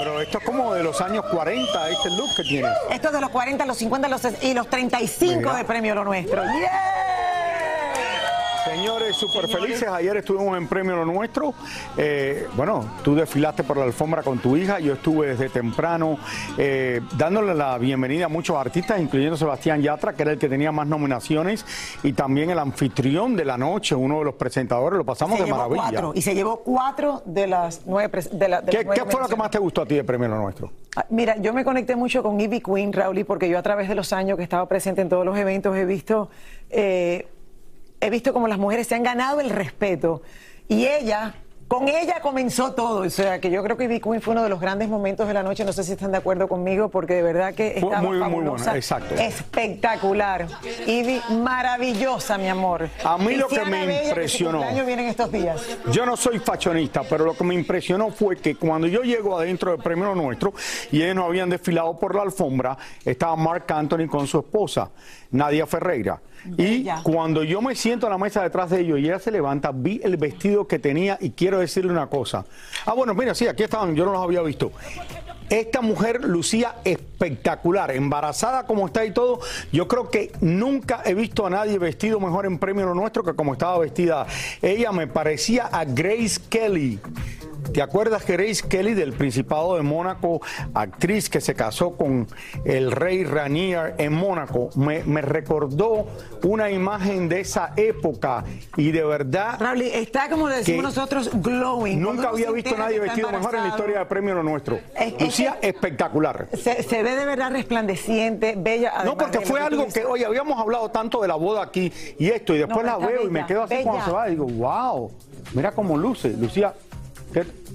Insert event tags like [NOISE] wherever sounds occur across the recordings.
Pero esto es como de los años 40, este look que tienes. Esto es de los 40, los 50 los, y los 35 Mira. de premio lo nuestro. ¡Yeah! Señores, súper felices. Ayer estuvimos en Premio Lo Nuestro. Eh, bueno, tú desfilaste por la alfombra con tu hija. Yo estuve desde temprano eh, dándole la bienvenida a muchos artistas, incluyendo Sebastián Yatra, que era el que tenía más nominaciones, y también el anfitrión de la noche, uno de los presentadores. Lo pasamos Se de llevó maravilla. cuatro, y se llevó cuatro de las nueve. De la- de ¿Qué, las nueve qué fue lo que más te gustó a ti de Premio Lo Nuestro? Ah, Mira, yo me conecté mucho con Ivy Queen, Raúl, porque yo a través de los años que he estado presente en todos los eventos he visto, eh, he visto como las mujeres se han ganado el respeto y ella, con ella comenzó todo. O sea, que yo creo que Ivy Queen fue uno de los grandes momentos de la noche. No sé si están de acuerdo conmigo, porque de verdad que estaba muy, muy fabulosa, buena, exacto. espectacular. Ivy, maravillosa, mi amor. A mí lo que me Bella, que impresionó- cumpleaños viene en estos días. Yo no soy fashionista, pero lo que me impresionó fue que cuando yo llego adentro del premio nuestro y ellos no habían desfilado por la alfombra, estaba Mark Anthony con su esposa, Nadia Ferreira. Y cuando yo me siento a la mesa detrás de ellos y ella se levanta, vi el vestido que tenía y quiero decirle una cosa. Ah, bueno, mira, sí, aquí estaban, yo no los había visto. Esta mujer lucía espectacular, embarazada como está y todo. Yo creo que nunca he visto a nadie vestido mejor en premio lo nuestro que como estaba vestida. Ella me parecía a Grace Kelly. ¿Te acuerdas que Grace Kelly del Principado de Mónaco, actriz que se casó con el rey Ranier en Mónaco, me, me recordó una imagen de esa época y de verdad Raúl, está como le decimos nosotros, glowing. Nunca había visto a nadie vestido mejor en la historia de premio lo nuestro. Es- Lucía que- espectacular. Se, se ve de verdad resplandeciente, bella. No, porque fue algo que, oye, habíamos hablado tanto de la boda aquí y esto, y después No, la veo y me quedo así cuando se va y digo, wow, mira cómo luce, Lucía.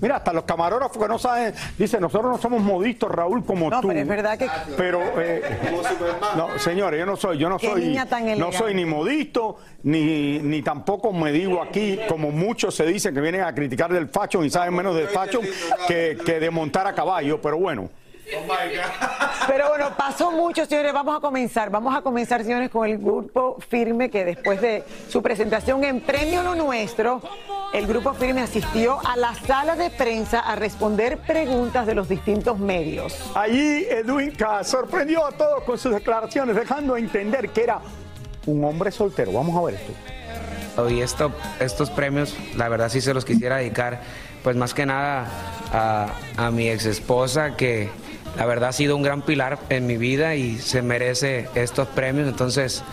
Mira, hasta los camarógrafos que no saben, dicen, nosotros no somos modistos, Raúl, como No, tú. pero es verdad que- Pero, eh, no, señores, yo no soy, yo no soy, no soy ni modisto, ni, ni tampoco me digo aquí, como muchos se dicen que vienen a criticar del fashion y saben menos del fashion que, que de montar a caballo, pero bueno. Pero bueno, pasó mucho, señores. Vamos a comenzar. Vamos a comenzar, señores, con el grupo Firme, que después de su presentación en Premio Lo Nuestro, el grupo Firme asistió a la sala de prensa a responder preguntas de los distintos medios. Allí Edwin K sorprendió a todos con sus declaraciones, dejando entender que era un hombre soltero. Vamos a ver esto. Y esto, estos premios, la verdad sí se los quisiera dedicar, pues más que nada a, a mi ex esposa, que la verdad ha sido un gran pilar en mi vida y se merece estos premios. Entonces,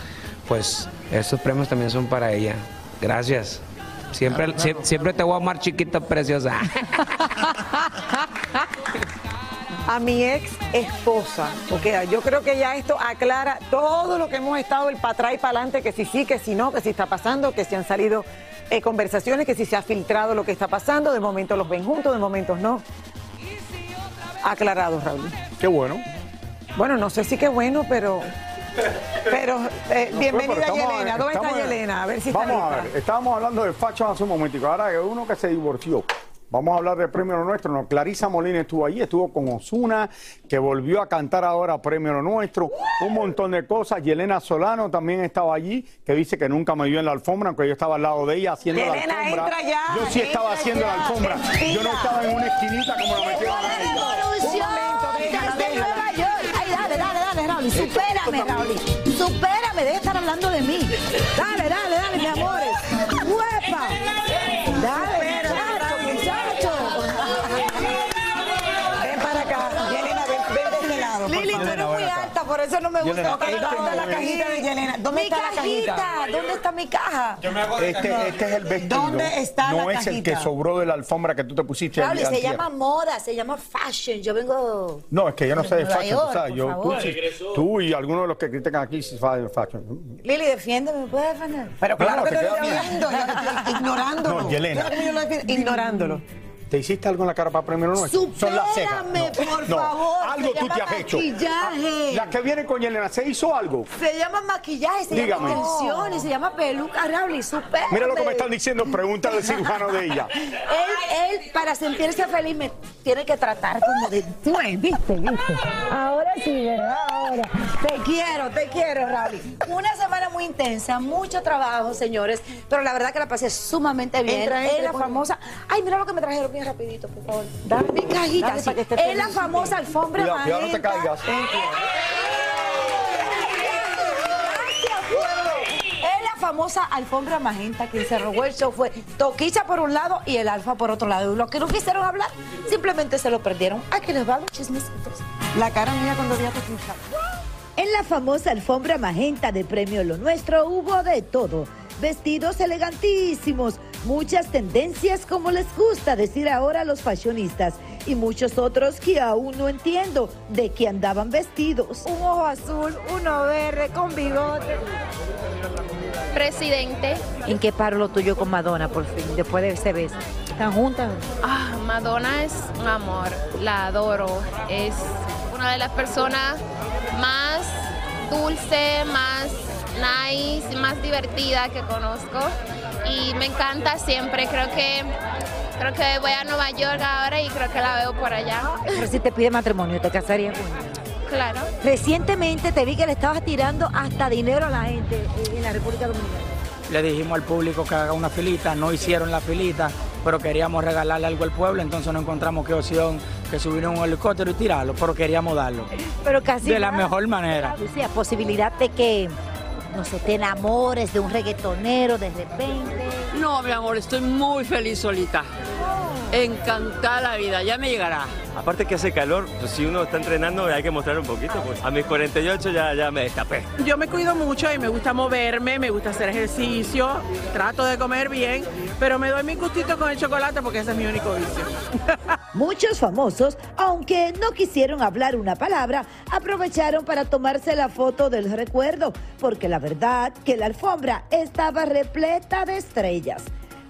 pues estos premios también son para ella. Gracias. Siempre, sie- siempre te voy a amar chiquita preciosa. a mi ex esposa. Porque yo creo que ya esto aclara todo lo que hemos estado el para atrás y para adelante, que si sí, que si no, que si está pasando, que si han salido eh, conversaciones, que si se ha filtrado lo que está pasando, de momento los ven juntos, de momentos no. Aclarado, Raúl. Qué bueno. Bueno, no sé si qué bueno, pero. Pero, eh, bienvenida Pero estamos- Yelena. ¿Dónde está Yelena? A ver si está Vamos a ver, estábamos hablando de fashion hace un momentico. Ahora hay uno que se divorció. Vamos a hablar del premio Lo Nuestro. No, Clarisa Molina estuvo allí, estuvo con Osuna, que volvió a cantar ahora premio Nuestro. Un montón de cosas. Yelena Solano también estaba allí, que dice que nunca me vio en la alfombra, aunque yo estaba al lado de ella haciendo la Yelena, alfombra. entra ya, yo sí estaba haciendo la alfombra. Yo no estaba en una esquinita como la metieron Supérame, Raúl. Supérame, deja de estar hablando de mí. Gusta. ¿dónde no está la es- cajita de Yelena? ¿Dónde Mi está la cajita. cajita? ¿Dónde está mi caja? Este, este es el vestido. ¿Dónde está no la es el cajita? que sobró de la alfombra que tú te pusiste Raúl, se llama moda, se llama fashion. Yo vengo. No, es que yo no sé de fashion, tú sabes. Yo, tú, tú y algunos de los que critican aquí sí saben de fashion. Lili, defiéndeme, ¿me puedes defender? Pero claro, [LAUGHS] Claro, que te estoy estoy ignorándolo. No, Yelena. Ignorándolo. ¿Te hiciste algo en la cara para premio no? Son las cejas. Supérame, por no. favor, Algo se tú te has hecho. maquillaje. Ah, La que viene con Yelena, ¿se hizo algo? Se llama maquillaje, se Dígame. llama extensiones, se llama peluca, Raúl, y supérame. Mira lo que me están diciendo, pregúntale al cirujano de ella. [LAUGHS] Él, él, para sentirse feliz, me tiene que tratar como de tú. ¿viste? ¿viste? Ahora sí, ¿verdad? Ahora. Te quiero, te quiero, Raúl. Una semana muy intensa, mucho trabajo, señores, pero la verdad que la pasé sumamente bien. Entra, entra, es la famosa... Ay, mira lo que me trajeron rapidito, por favor. Dale, Mi cajita, dale sí. para que esté Es la feliz. famosa alfombra Cuidado, cuidado, no te magenta. caigas. Famosa alfombra magenta que se robó el show. Fue Toquicha por un lado y el Alfa por otro lado. Y los que no quisieron hablar, simplemente se lo perdieron. Aquí les va los chismecitos. La cara mía cuando vi a Toquita. En la famosa alfombra magenta de Premio Lo Nuestro hubo de todo. Vestidos elegantísimos, muchas tendencias como les gusta decir ahora a los fashionistas y muchos otros que aún no entiendo de qué andaban vestidos. Un ojo azul, uno verde, con bigote. presidente. ¿En qué paro lo tuyo con Madonna, por fin, después de ese beso? ¿Están juntas? Ah, Madonna es un amor, la adoro. Es una de las personas más dulce, más nice, más divertida que conozco. Y me encanta siempre. Creo que creo que voy a Nueva York ahora y creo que la veo por allá. Pero si te pide matrimonio, ¿te casarías con ella? Claro. Recientemente te vi que le estabas tirando hasta dinero a la gente en la República Dominicana. Le dijimos al público que haga una filita, no hicieron la filita, pero queríamos regalarle algo al pueblo, entonces no encontramos qué opción que subir un helicóptero y tirarlo, pero queríamos darlo. Pero casi De la mejor manera. Lucía, posibilidad de que, no sé, te enamores de un reggaetonero de repente. No, mi amor, estoy muy feliz solita. Encantada la vida, ya me llegará. Aparte que hace calor, pues si uno está entrenando hay que mostrar un poquito. Pues. A mis 48 ya, ya me destapé. Yo me cuido mucho y me gusta moverme, me gusta hacer ejercicio, trato de comer bien, pero me doy mi gustito con el chocolate porque ese es mi único vicio. [LAUGHS] Muchos famosos, aunque no quisieron hablar una palabra, aprovecharon para tomarse la foto del recuerdo, porque la verdad que la alfombra estaba repleta de estrellas.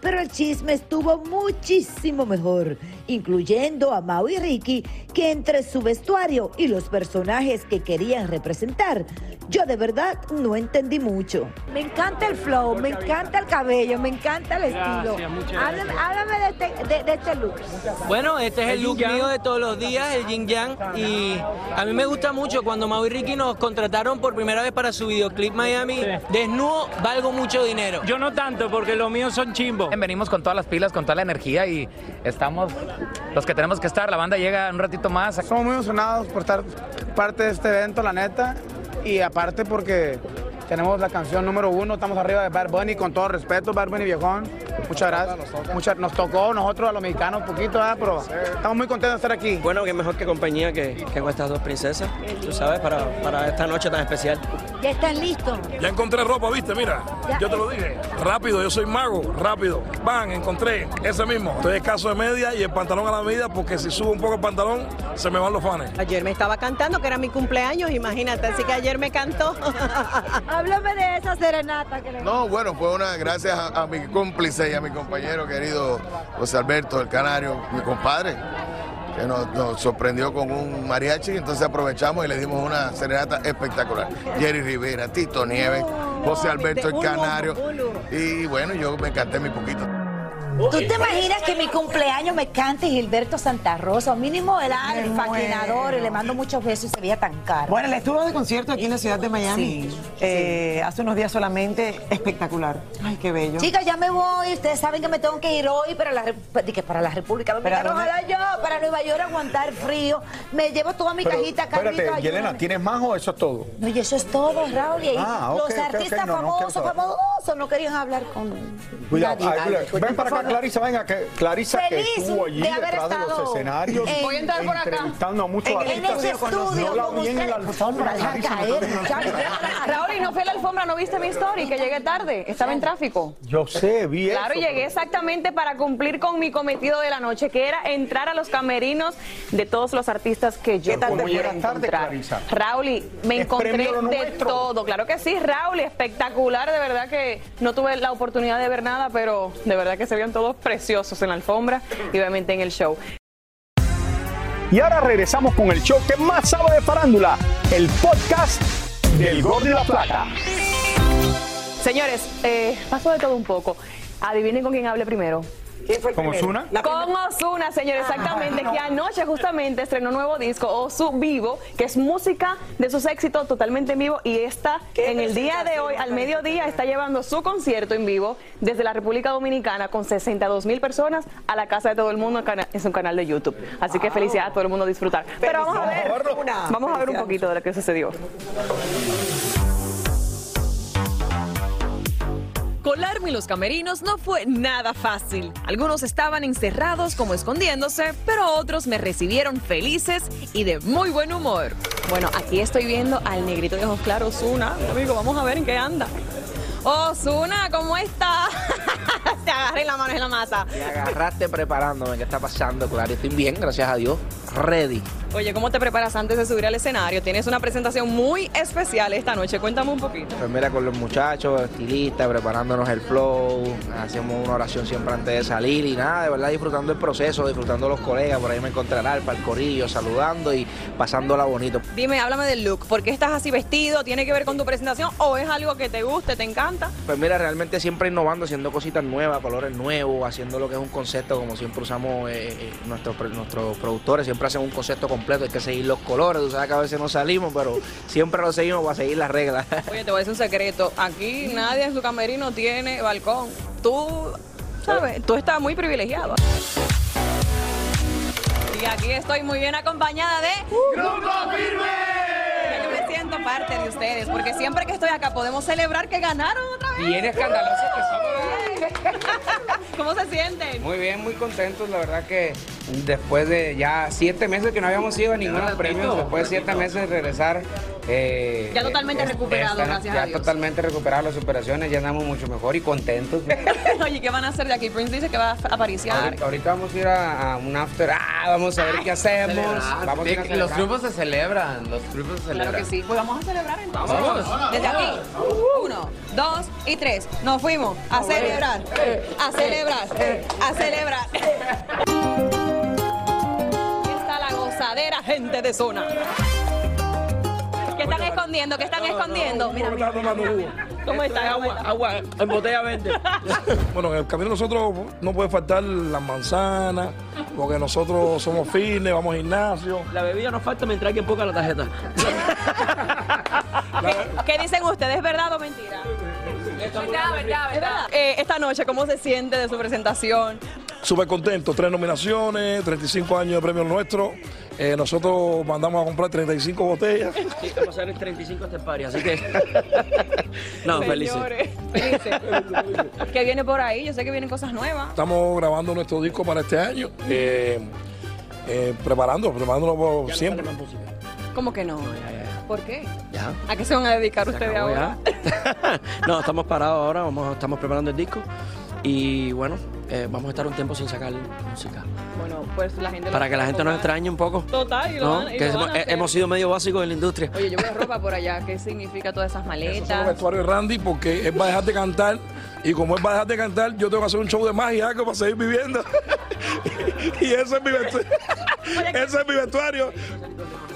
Pero el chisme estuvo muchísimo mejor, incluyendo a Mau y Ricky, que entre su vestuario y los personajes que querían representar, yo de verdad no entendí mucho. Me encanta el flow, me encanta el cabello, me encanta el estilo. Gracias, muchas Háblame, háblame de, este, de- de este look. Bueno, este es el look mío de todos los días, el yin yang, y a mí me gusta mucho cuando Mau y Ricky nos contrataron por primera vez para su videoclip Miami, desnudo, valgo mucho dinero. Yo no tanto, porque los míos son chimbos. Venimos con todas las pilas, con toda la energía y estamos los que tenemos que estar. La banda llega un ratito más. Somos muy emocionados por estar parte de este evento, la neta, y aparte porque tenemos la canción número uno, estamos arriba de Bad Bunny, con todo respeto, Bad Bunny viejón. Muchas gracias. Muchas- nos tocó nosotros a los mexicanos un poquito, ¿verdad? pero estamos muy contentos de estar aquí. Bueno, qué mejor que compañía que, que con estas dos princesas, tú sabes, para, para esta noche tan especial. Ya están listos. Ya encontré ropa, ¿viste? Mira, yo te lo dije. Rápido, yo soy mago, rápido. Van, encontré ese mismo. Estoy escaso de media y el pantalón a la medida porque si subo un poco el pantalón se me van los fanes. Ayer me estaba cantando, que era mi cumpleaños, imagínate, así que ayer me cantó. [LAUGHS] Háblame de esa serenata que le No, bueno, fue una gracias a, a mi cómplice y a mi compañero querido José Alberto del Canario, mi compadre, que nos, nos sorprendió con un mariachi, entonces aprovechamos y le dimos una serenata espectacular. Jerry Rivera, Tito Nieves, José Alberto el Canario, y bueno, yo me canté mi poquito. ¿Tú te imaginas que mi cumpleaños me cante Gilberto Santa Rosa? O mínimo era el Me fascinador y le mando muchos besos y se veía tan caro. Bueno, él estuvo de concierto aquí en la ciudad de Miami eh, hace unos días solamente. Espectacular. Ay, qué bello. Chicas, ya me voy. Ustedes saben que me tengo que ir hoy para la, que para la República Dominicana. Ojalá yo para Nueva York aguantar frío. Me llevo toda mi Pero, cajita, espérate, Carlito, Yelena, ayúdame. ¿tienes más o eso es todo? No, y eso es todo, Raúl. Y ahí Ah, los artistas no, no, famosos, famosos, no querían hablar con Cuidado, nadie. ay, Dale, pues, ven para acá, Clarisa? Venga, que Clarisa que estuvo allí de haber detrás de los escenarios en- Voy a entrar por acá. entrevistando a muchos En artistas. estudio no la con vi en la alfombra. No. Raúl, y no fui a la alfombra, ¿no viste mi story? Que llegué tarde, estaba en tráfico. Yo sé, vi Claro, eso, llegué exactamente para cumplir con mi cometido de la noche, que era entrar a los camerinos de todos los artistas que yo pudiera encontrar. Raúl, y me encontré de todo. Claro que sí, Raúl, y espectacular, de verdad que no tuve la oportunidad de ver nada, pero de verdad que se vieron todos preciosos en la alfombra y obviamente en el show. Y ahora regresamos con el show que más sabe de farándula, el podcast del Gol de la Plata. Señores, eh, pasó de todo un poco. Adivinen con quién hable primero. ¿Quién fue el ¿Con? La Con Osuna, señores, exactamente, que anoche justamente estrenó un nuevo disco, Osu Vivo, que es música de sus éxitos totalmente en vivo y está en el día de hoy, al mediodía, está llevando su concierto en vivo desde la República Dominicana con 62 mil personas a la casa de todo el mundo en su canal de YouTube. Así que felicidades a todo el mundo a disfrutar. Pero vamos a ver, vamos a ver un poquito de lo que sucedió. Colarme los camerinos no fue nada fácil. Algunos estaban encerrados como escondiéndose, pero otros me recibieron felices y de muy buen humor. Bueno, aquí estoy viendo al negrito de ojos claros, Osuna. Amigo, vamos a ver en qué anda. Osuna, ¿cómo está? [LAUGHS] Te agarré la mano en la masa. Me agarraste preparándome. ¿Qué está pasando, Claro? Estoy bien, gracias a Dios. Ready. Oye, ¿cómo te preparas antes de subir al escenario? Tienes una presentación muy especial esta noche. Cuéntame un poquito. Pues mira, con los muchachos, estilistas, preparándonos el flow. Hacemos una oración siempre antes de salir y nada, de verdad disfrutando el proceso, disfrutando los colegas. Por ahí me encontrará el corillo, saludando y pasándola bonito. Dime, háblame del look. ¿Por qué estás así vestido? ¿Tiene que ver con tu presentación o es algo que te guste, te encanta? Pues mira, realmente siempre innovando, haciendo cositas nuevas, colores nuevos, haciendo lo que es un concepto, como siempre usamos eh, eh, nuestros, nuestros productores, siempre hacen un concepto completo, hay que seguir los colores, tú sabes que a veces no salimos, pero siempre lo seguimos para seguir las reglas. [LAUGHS] Oye, te voy a decir un secreto. Aquí nadie en su camerino tiene balcón. Tú, ¿sabes? Tú estás muy privilegiado. Y aquí estoy muy bien acompañada de... ¡Grupo Firme! Yo me siento parte de ustedes, porque siempre que estoy acá podemos celebrar que ganaron otra vez. Bien escandaloso que somos. [LAUGHS] ¿Cómo se sienten? Muy bien, muy contentos. La verdad que después de ya siete meses que no habíamos ido a ninguno premios, después de siete meses de regresar. eh, Ya totalmente eh, recuperado, están- gracias ya a Dios. totalmente recuperadas las operaciones, ya andamos mucho mejor y contentos. [LAUGHS] [LAUGHS] Oye, ¿qué van a hacer de aquí? Prince dice que va a apariciar. ahorita, ahorita vamos a ir a, a un after. Ah, vamos a ver qué hacemos. Vamos a ir a los triunfos se celebran, los triunfos se celebran. Claro que sí. Pues vamos a celebrar entonces. Vamos. Desde aquí. Uno, dos y tres. Nos fuimos a celebrar. A celebrar. A celebrar. La gozadera, gente de zona. ¿Qué están escondiendo? ¿Qué están escondiendo? Mira, mira, mira, mira. ¿Cómo están? Agua, agua, en botella verde. [LAUGHS] Bueno, en el camino nosotros no puede faltar las manzanas, porque nosotros somos fitness, vamos al gimnasio. La bebida no falta mientras hay que ponga la tarjeta. [LAUGHS] ¿Qué dicen ustedes? ¿Verdad o mentira? Verdad, verdad, verdad. Eh, esta noche, ¿cómo se siente de su presentación? Súper contento, tres nominaciones, 35 años de premio nuestro. Eh, nosotros mandamos a comprar 35 botellas. Sí, vamos a hacer el 35 este party, así que. [LAUGHS] no, felices. Señores, felices. ¿Qué viene por ahí? Yo sé que vienen cosas nuevas. Estamos grabando nuestro disco para este año, eh, eh, preparando, preparándolo por siempre. ¿Cómo que no? ¿Por qué? Ya. ¿A qué se van a dedicar ustedes ahora? [LAUGHS] no, estamos parados ahora, vamos, estamos preparando el disco. Y bueno, eh, vamos a estar un tiempo sin sacar música. Bueno, pues la gente... lo Para que la gente nos extrañe un poco. Total, y lo ¿no? van- y Que lo hemos, van a hacer. hemos sido medio básicos en la industria. Oye, yo veo ropa por allá. ¿Qué significa todas esas Esos son los maletas? vestuarios de Randy porque él va a dejar de cantar y como él va a dejar de cantar, yo tengo que hacer un show de magia algo para seguir viviendo. [LAUGHS] y ese es mi vestuario. ese es mi vestuario.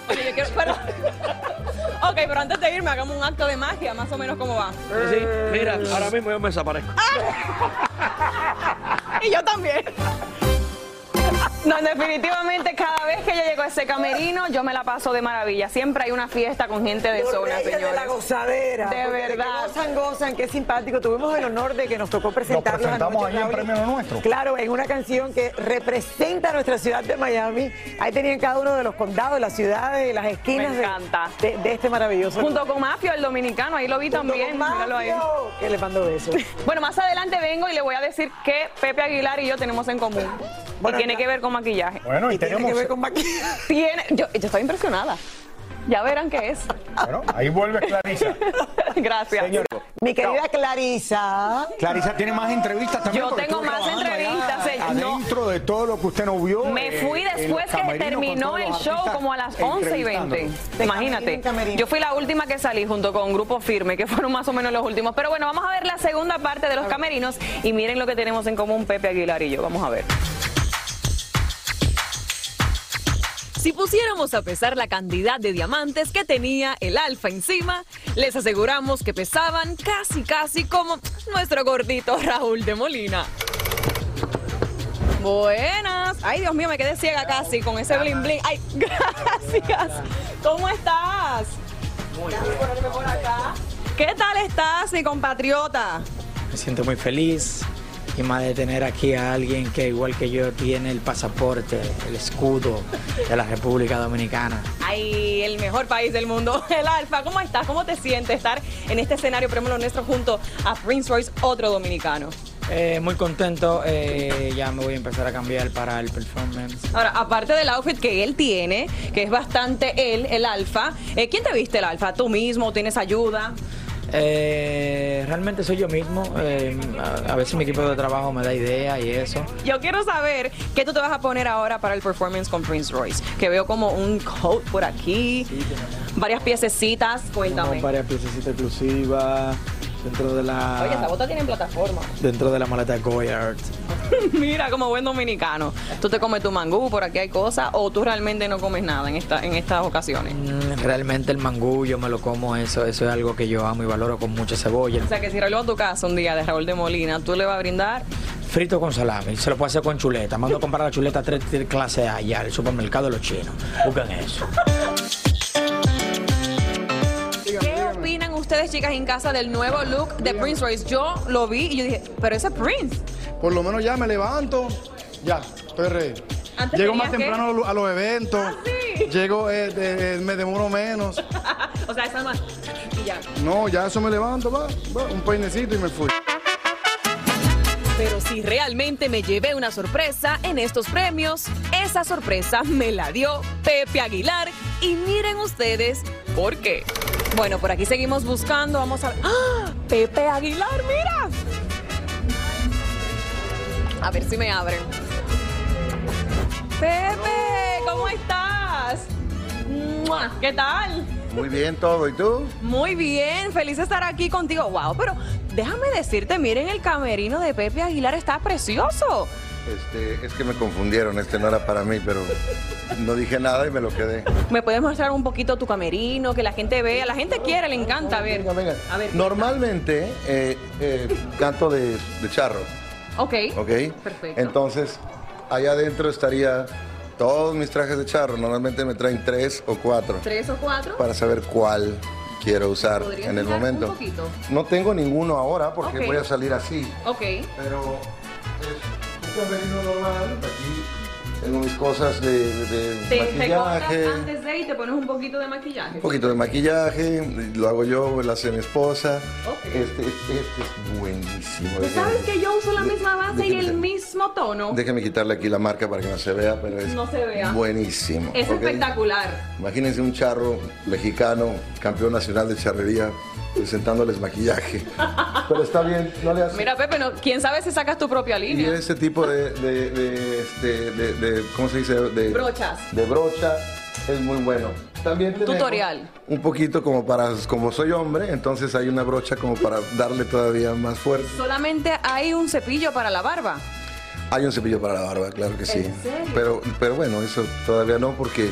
Oye, yo quiero... Pero... [LAUGHS] ok, pero antes de irme, hagamos un acto de magia, más o menos cómo va. Sí, mira, ahora mismo yo me desaparezco. Y [LAUGHS] yo también. No, definitivamente cada vez que yo llego a ese camerino, yo me la paso de maravilla. Siempre hay una fiesta con gente de Los zona, de la señores. gozadera. De verdad. que gozan, gozan, qué simpático. Tuvimos el honor de que nos tocó presentarlos presentamos anoche, ahí en. Premio Nuestro. Claro, en una canción que representa a nuestra ciudad de Miami. Ahí tenían cada uno de los condados, las ciudades, las esquinas Me encanta. De, de este maravilloso. Junto con Mafio, el dominicano, ahí lo vi Junto también. con míralo ahí. Que le mando besos. [LAUGHS] Bueno, más adelante vengo y le voy a decir que Pepe Aguilar y yo tenemos en común. Bueno, y tiene que ver con maquillaje. Bueno, y, Tiene tenemos. que ver con maquillaje. [LAUGHS] Tiene, yo, yo estoy impresionada. Ya verán qué es. Bueno, ahí vuelve Clarisa. [LAUGHS] Gracias. Señor. Mi querida Clarisa. Clarisa tiene más entrevistas también. Yo tengo más entrevistas, señor. No. Adentro de todo lo que usted no vio. Me eh, fui después que terminó el show como a las 11 y 20. entrevistándolos. Imagínate. Yo fui la última que salí junto con Grupo Firme, que fueron más o menos los últimos. Pero bueno, vamos a ver la segunda parte de los camerinos y miren lo que tenemos en común Pepe Aguilar y yo. Vamos a ver. Si pusiéramos a pesar la cantidad de diamantes que tenía el alfa encima, les aseguramos que pesaban casi casi como nuestro gordito Raúl de Molina. Buenas. Ay, Dios mío, me quedé ciega casi con ese bling bling. Ay, [LAUGHS] gracias. ¿Cómo estás? Por acá. ¿Qué tal estás, mi compatriota? Me siento muy feliz y más de tener aquí a alguien que igual que yo tiene el pasaporte, el escudo de la República Dominicana. Ay, el mejor país del mundo, [LAUGHS] el Alfa. ¿Cómo estás? ¿Cómo te sientes estar en este escenario Premio Nuestro junto a Prince Royce, otro dominicano? Eh, muy contento, eh, ya me voy a empezar a cambiar para el performance. Ahora, aparte del outfit que él tiene, que es bastante él, el Alfa, eh, ¿quién te viste el Alfa? ¿Tú mismo? ¿Tienes ayuda? Eh, realmente soy yo mismo, eh, a, a veces mi equipo de trabajo me da idea y eso. Yo quiero saber qué tú te vas a poner ahora para el performance con Prince Royce. Que veo como un coat por aquí, varias piececitas. Cuéntame. Varias piececitas exclusivas dentro de la Oye, esta bota tiene plataforma. dentro de la maleta Goyard. [LAUGHS] Mira, como buen dominicano. ¿Tú te comes tu mangú, por aquí hay cosas, o tú realmente no comes nada en, esta, en estas ocasiones? Mm, Realmente el mangú yo me lo como, eso, eso es algo que yo amo y valoro con mucha cebolla. O sea, que si va a tu casa un día de Raúl de Molina, tú le vas a brindar. Frito con salami, se lo puedo hacer con chuleta. Mando a comprar la chuleta tres clase A ya, el supermercado de los chinos. Buscan eso. [LAUGHS] ustedes, chicas, en casa del nuevo look de Prince Royce? Yo lo vi y yo dije, pero ese es Prince. Por lo menos ya me levanto, ya, estoy ready. Antes Llego más temprano que- a los- a los eventos, llego, eh, eh, me demoro menos. [LAUGHS] o sea, esa más. Y ya. No, ya eso me levanto, va, va, un peinecito y me fui. Pero si realmente me llevé una sorpresa en estos premios, esa sorpresa me la dio Pepe Aguilar y miren ustedes por qué. Bueno, por aquí seguimos buscando. Vamos a ver. ¡Ah! Pepe Aguilar, mira. A ver si me abren. Pepe, ¿cómo estás? ¡Mua! ¿Qué tal? Muy bien todo, ¿y tú? Muy bien, feliz de estar aquí contigo. Wow, pero déjame decirte, miren, el camerino de Pepe Aguilar está precioso. Este, es que me confundieron, este no era para mí, pero no dije nada y me lo quedé. ¿Me puedes mostrar un poquito tu camerino, que la gente vea? La gente quiere, le encanta ver. A ver, Normalmente eh, eh, canto de, de charro, ok. ¿ok? Perfecto. Entonces, allá adentro estaría todos mis trajes de charro. Normalmente me traen tres o cuatro ¿Tres o cuatro? para saber cuál quiero usar ¿Podrías en el momento. Un poquito. No tengo ninguno ahora porque voy a salir así. Ok. Pero es camerino normal. Aquí tengo mis cosas de, de Te maquillaje. antes de y te pones un poquito de maquillaje. Un poquito de maquillaje, lo hago yo, lo hace mi esposa. Este, este, este es buenísimo. ¿Tú sabes que yo uso la misma base y el mismo tono? Déjeme quitarle aquí la marca para que no se vea, pero es No se vea. buenísimo. Es espectacular. Imagínense un charro mexicano, campeón nacional de charrería, presentándoles maquillaje. Pero está bien, no le hace. Mira, Pepe, no, quién sabe si sacas tu propia Y línea. ese tipo de, de, de, este, de- de- ¿cómo se dice? De, Brochas. De brocha es muy bueno. También Tutorial. Un poquito como para, como soy hombre, entonces hay una brocha como para darle todavía más fuerza. Solamente hay un cepillo para la barba. Hay un cepillo para la barba, claro que sí. ¿En serio? Pero, pero bueno, eso todavía no porque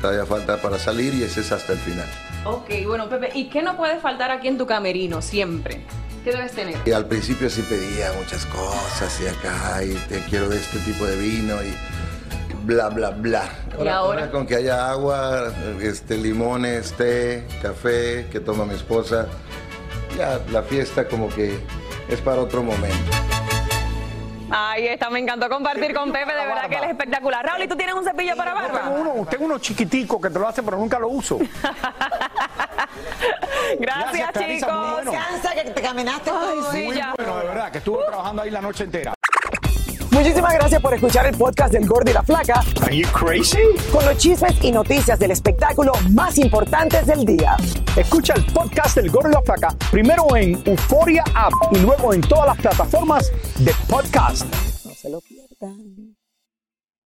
todavía falta para salir y ese es hasta el final. Ok, bueno, Pepe, ¿y qué no puede faltar aquí en tu camerino siempre? ¿Qué debes tener? Y al principio sí pedía muchas cosas y acá y te quiero de este tipo de vino y bla, bla, bla. ¿Y ahora? Con que haya agua, este, limones, té, café, que toma mi esposa. Ya la fiesta como que es para otro momento. Ahí está, me encantó compartir con Pepe, de verdad que él es espectacular. Raúl, ¿y tú tienes un cepillo para Tengo barba? uno, tengo uno chiquitico que te lo hace, pero nunca lo uso. [LAUGHS] Gracias, chicos. bueno. Cansa que te caminaste. Ay, sí, Muy ya. bueno, de verdad, que estuve trabajando ahí la noche entera. Muchísimas gracias por escuchar el podcast del Gordo y la Flaca. Are you crazy? Con los chismes y noticias del espectáculo más importantes del día. Escucha el podcast del Gordo y la Flaca primero en Euforia App y luego en todas las plataformas de podcast. No se lo pierdan.